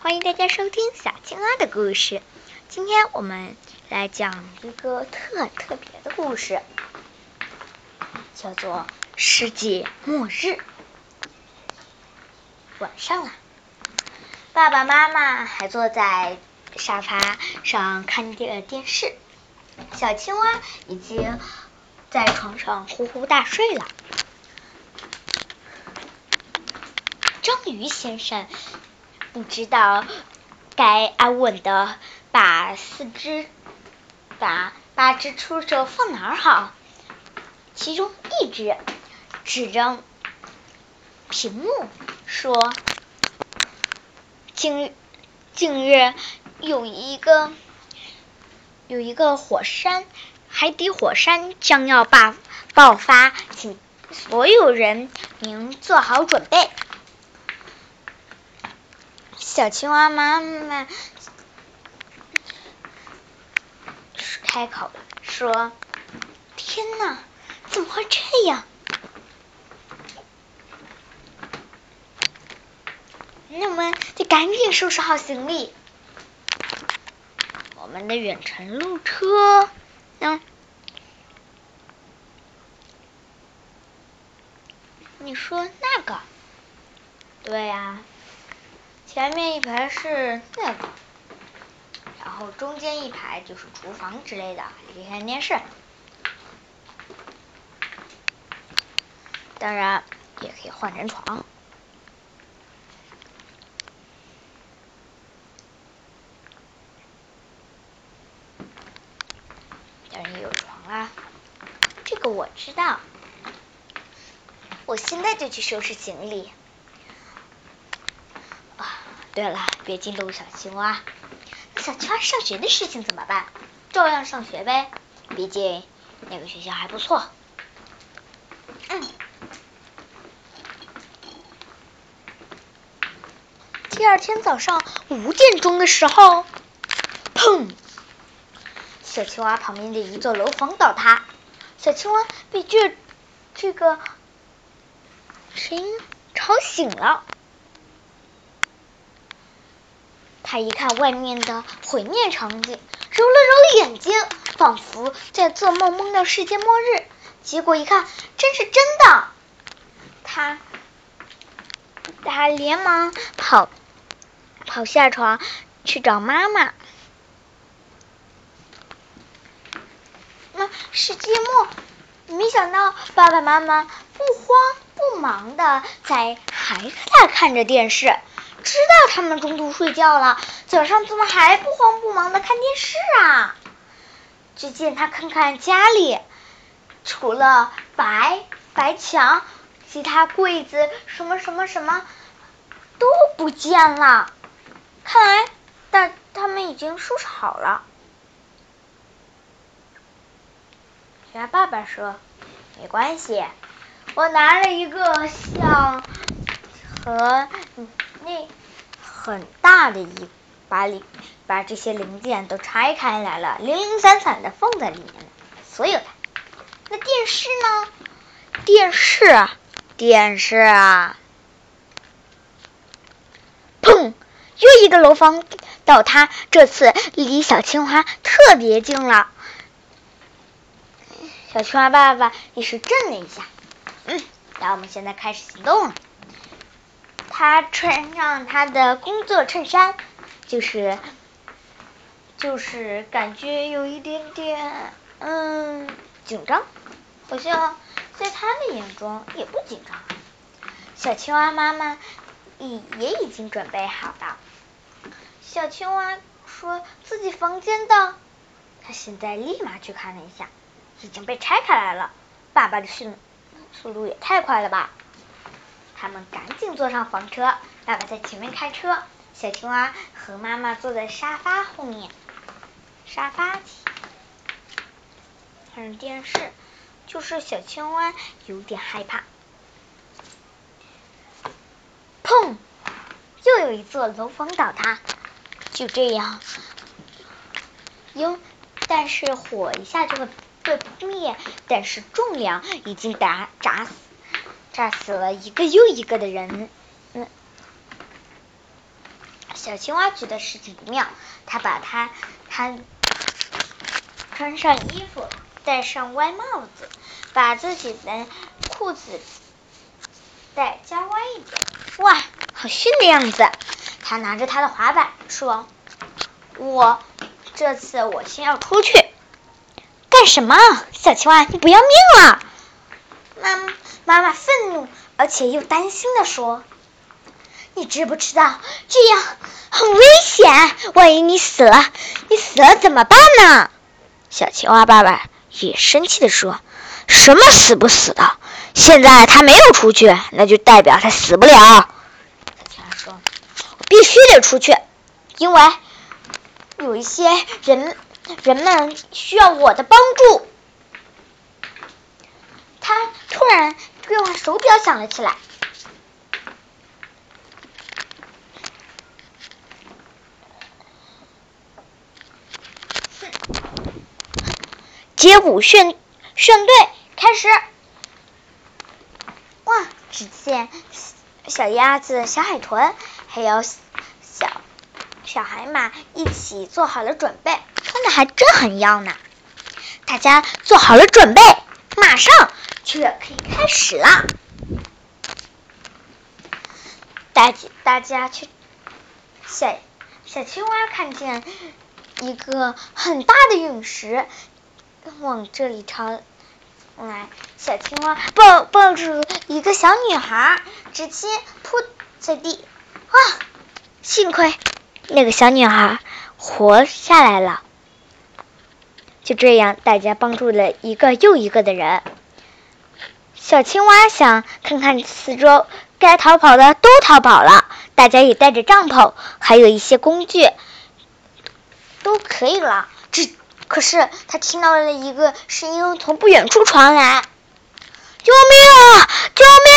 欢迎大家收听小青蛙的故事。今天我们来讲一个特特别的故事，叫做《世界末日》。晚上了，爸爸妈妈还坐在沙发上看电电视，小青蛙已经在床上呼呼大睡了。章鱼先生。不知道该安稳的把四只把八只触手放哪儿好。其中一只指着屏幕说：“近近日有一个有一个火山海底火山将要爆爆发，请所有人您做好准备。”小青蛙妈妈开口说：“天哪，怎么会这样？那么得赶紧收拾好行李。我们的远程路车，嗯，你说那个？对呀。”前面一排是那个，然后中间一排就是厨房之类的，可以看电视。当然也可以换成床。当然有床啦，这个我知道。我现在就去收拾行李。对了，别惊动小青蛙。那小青蛙上学的事情怎么办？照样上学呗，毕竟那个学校还不错。嗯。第二天早上五点钟的时候，砰！小青蛙旁边的一座楼房倒塌，小青蛙被这这个声音吵醒了。他一看外面的毁灭场景，揉了揉眼睛，仿佛在做梦，梦到世界末日。结果一看，真是真的。他他连忙跑跑下床去找妈妈。那世界末，没想到爸爸妈妈不慌不忙的在还在看着电视。知道他们中途睡觉了，早上怎么还不慌不忙的看电视啊？只见他看看家里，除了白白墙，其他柜子什么什么什么都不见了。看来，但他们已经收拾好了。小爸爸说：“没关系，我拿了一个像和。”那很大的一把里，把这些零件都拆开来了，零零散散的放在里面所有的。那电视呢？电视啊，电视啊！砰！又一个楼房倒塌，这次离小青蛙特别近了。小青蛙爸爸也是震了一下。嗯，那我们现在开始行动了。他穿上他的工作衬衫，就是就是感觉有一点点嗯紧张，好像在他的眼中也不紧张。小青蛙妈妈也也已经准备好了。小青蛙说自己房间的，他现在立马去看了一下，已经被拆开来了。爸爸的速速度也太快了吧！他们赶紧坐上房车，爸爸在前面开车，小青蛙和妈妈坐在沙发后面，沙发前看着电视，就是小青蛙有点害怕。砰！又有一座楼房倒塌，就这样，有，但是火一下就会被扑灭，但是重量已经打砸死。炸死了一个又一个的人，嗯，小青蛙觉得事情不妙，他把它他穿上衣服，戴上歪帽子，把自己的裤子带加歪一点，哇，好逊的样子！他拿着他的滑板说：“我这次我先要出去。”干什么，小青蛙？你不要命了？妈妈妈妈愤怒而且又担心的说。你知不知道这样很危险？万一你死了，你死了怎么办呢？小青蛙爸爸也生气的说：“什么死不死的？现在他没有出去，那就代表他死不了。”小青蛙说：“我必须得出去，因为有一些人人们需要我的帮助。”他突然电话手表响了起来。街舞炫炫队开始！哇！只见小鸭子、小海豚还有小小海马一起做好了准备，穿的还真很妖呢。大家做好了准备，马上就要可以开始了。大大家去小小青蛙看见一个很大的陨石。往这里朝来，小青蛙抱抱住一个小女孩，直接扑在地。啊！幸亏那个小女孩活下来了。就这样，大家帮助了一个又一个的人。小青蛙想看看四周，该逃跑的都逃跑了，大家也带着帐篷，还有一些工具，都可以了。只可是他听到了一个声音从不远处传来：“救命啊！救命！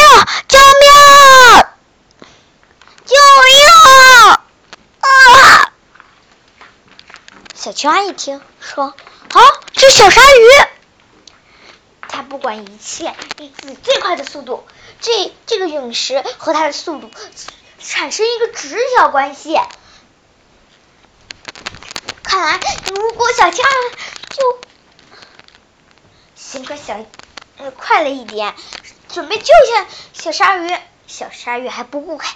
救命！救命！”啊！小青蛙一听说：“啊，这小鲨鱼！”不管一切，以自己最快的速度，这这个陨石和它的速度产生一个直角关系。看来，如果小青蛙就幸亏小呃快了一点，准备救下小鲨鱼，小鲨鱼还不顾开，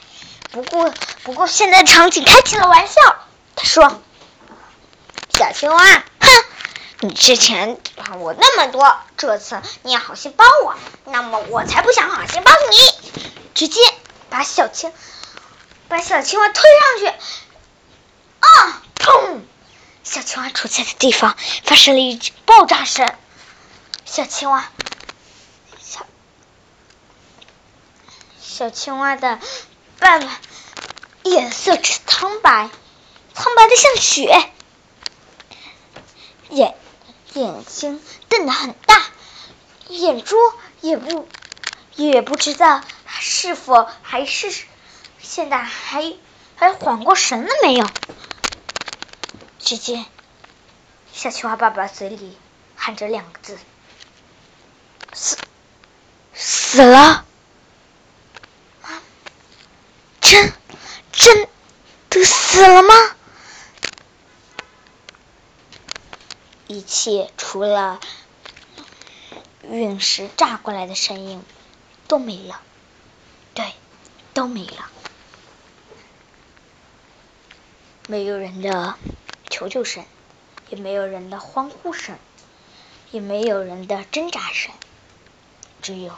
不顾不顾现在场景开起了玩笑。他说：“小青蛙，你之前帮我那么多，这次你也好心帮我，那么我才不想好心帮你。”直接把小青把小青蛙推上去，啊，砰！小青蛙处在的地方发生了一爆炸声，小青蛙，小青蛙的爸爸颜色苍白，苍白的像雪，眼眼睛瞪得很大，眼珠也不也不知道是否还是现在还还缓过神了没有。只见小青蛙爸爸嘴里喊着两个字：“死死了。”真真的死了吗？一切除了陨石炸过来的声音都没了，对，都没了，没有人的。求救声，也没有人的欢呼声，也没有人的挣扎声，只有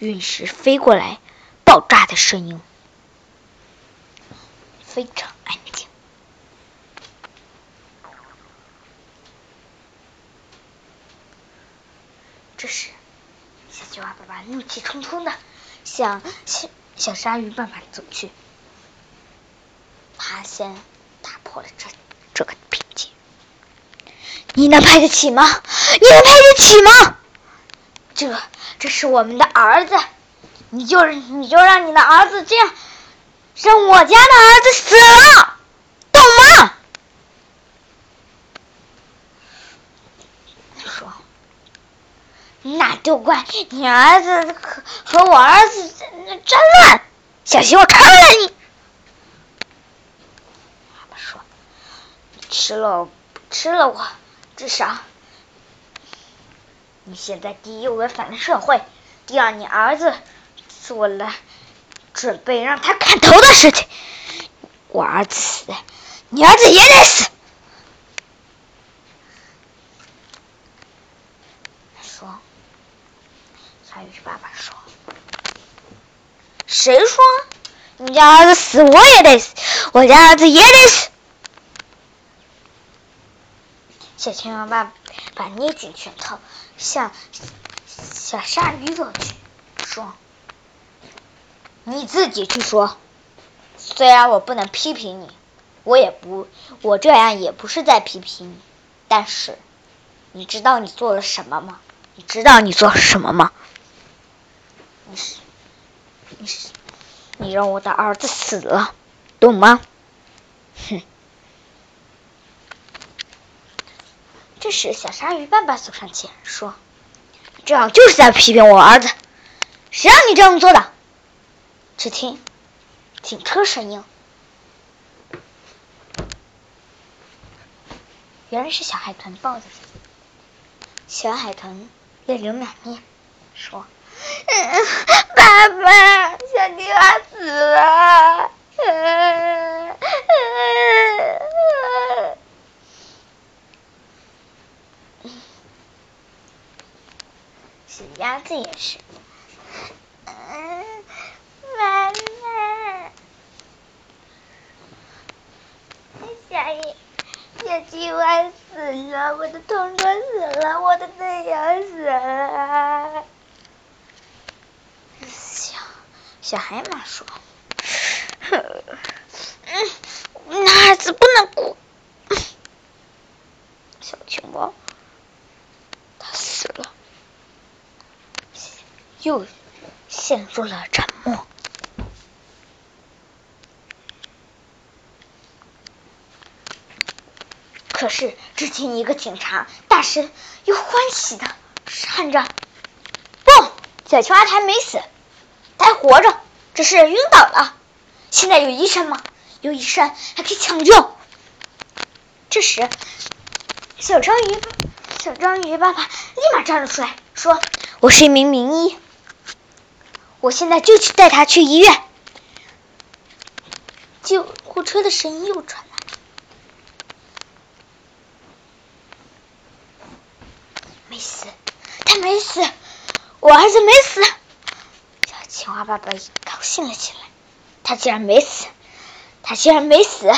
陨石飞过来爆炸的声音，非常安静。这时，小青蛙爸爸怒气冲冲的向小小鲨鱼爸爸走去，他先。打破了这这个平静，你能赔得起吗？你能赔得起吗？这这是我们的儿子，你就你就让你的儿子这样，让我家的儿子死了，都怪你儿子和和我儿子在那争论，小心我吃了你！爸爸说：“吃了吃了我，至少你现在第一违反了社会，第二你儿子做了准备让他砍头的事情，我儿子死，你儿子也得死。”说。鲨鱼爸爸说，谁说你家儿子死我也得死，我家儿子也得死。小青蛙爸爸捏紧拳头，向小鲨鱼走去，说：“你自己去说。虽然我不能批评你，我也不，我这样也不是在批评你。但是，你知道你做了什么吗？你知道你做了什么吗？你是，你是，你让我的儿子死了，懂吗？哼！”这时，小鲨鱼爸爸走上前说：“这样就是在批评我儿子，谁让你这样做的？”只听警车声音，原来是小海豚抱着小海豚泪流满面，说：“ 爸爸，小青蛙死了。”小鸭子也是，妈妈，小小青蛙死了，我的同桌死了，我的队友死了。小小海马说：“嗯，男孩子不能哭。”小青蛙。他死了又陷入了沉默。可是，只听一个警察大声又欢喜的喊着：“不，小青蛙还没死，活着，只是晕倒了。现在有医生吗？有医生还可以抢救。”这时，小章鱼小章鱼爸爸立马站了出来，说：“我是一名名医。”我现在就去带他去医院。救护车的声音又传来，没死，他没死，我儿子没死。小青蛙爸爸高兴了起来，他竟然没死，他竟然没死。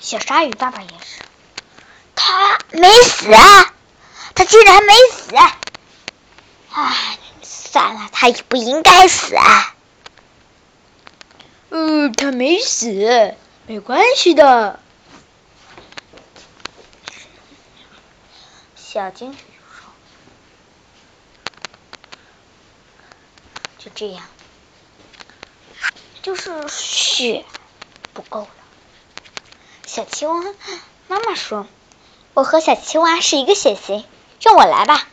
小鲨鱼爸爸也是，他没死，他竟然没死，唉。算了，他也不应该死啊。嗯，他没死，没关系的。小金鱼说：“就这样，就是血不够了。”小青蛙妈妈说：“我和小青蛙是一个血型，让我来吧。”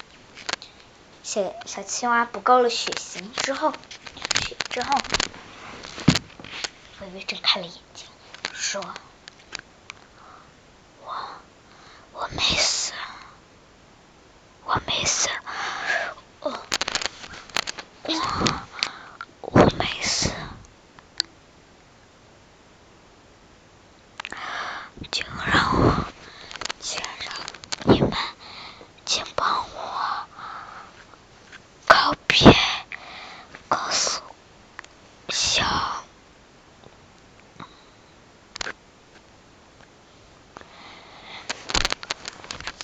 小小青蛙补够了血型之后，血之后，微微睁开了眼睛，说：“我我没死，我没死，我我我没死，请让我，请让你们，请帮我。”别告诉小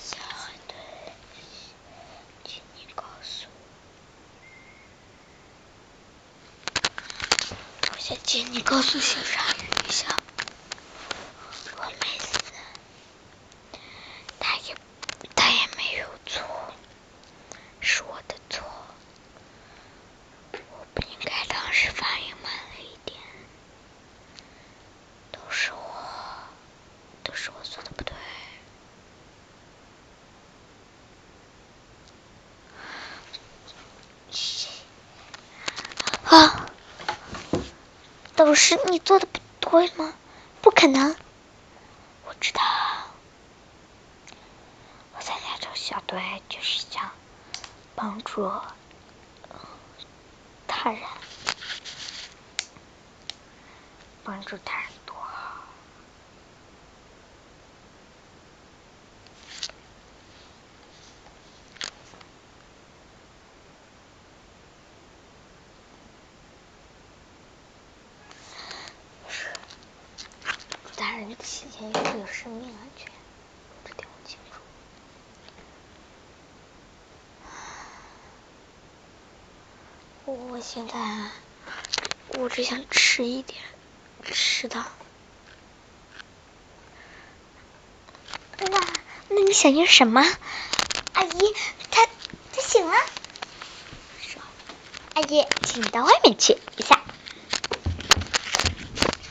小海豚，请你告诉姐，你告诉小鲨鱼一下，我没死，他也他也没有错，是我的错。我不应该当时反应慢了一点，都是我，都是我做的不对。啊，老师你做的不对吗？不可能，我知道，我参加这个小队就是想帮助他人，帮助他人多好。人起见是有生命安全，这点我清楚。我现在我只想吃一点吃的。那那你想要什么？阿姨，他他醒了。说，阿姨，请你到外面去一下。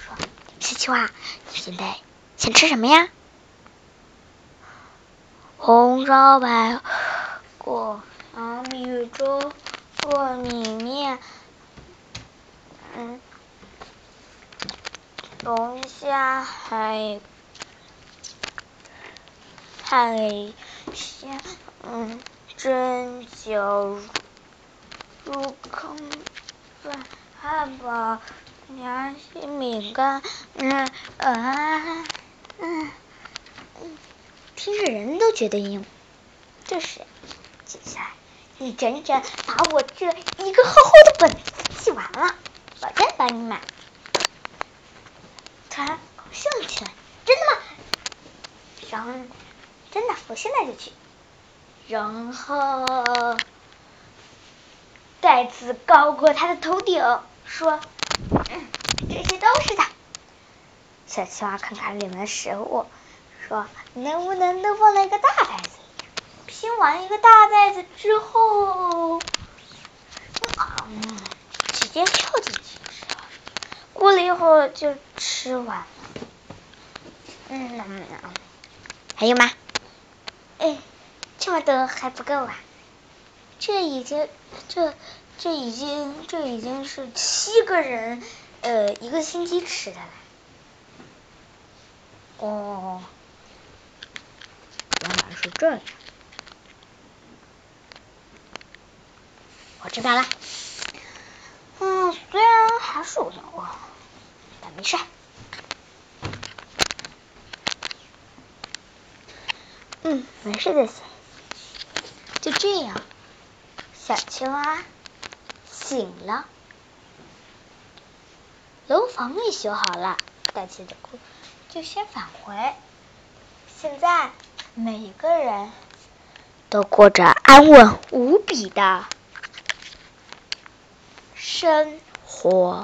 说，小青蛙，现在想吃什么呀？红烧排骨、小米粥、糯米面，嗯，龙虾海海鲜，嗯，蒸饺、入坑饭、汉堡、夹心饼干，嗯啊嗯嗯，听着人都觉得硬。这时，接下来你整整把我这一个厚厚的本子记完了，保证帮你买。突然高兴了起来，真的吗？然后，真的，我现在就去。然后，袋子高过他的头顶，说：“，这些都是的。”小青蛙看看里面的食物，说：“能不能都放在一个大袋子里？拼完一个大袋子之后，嗯，直接跳进去吃了。过了一会儿就吃完了。嗯，还有吗？哎，这么多还不够啊！这已经，这这已经，这已经是七个人呃一个星期吃的来。哦，原来是这样。我知道了。嗯，虽然还是有点饿，但没事。嗯，没事就行。就这样，小青蛙醒了，楼房也修好了，大家的裤就先返回。现在每个人都过着安稳无比的生活。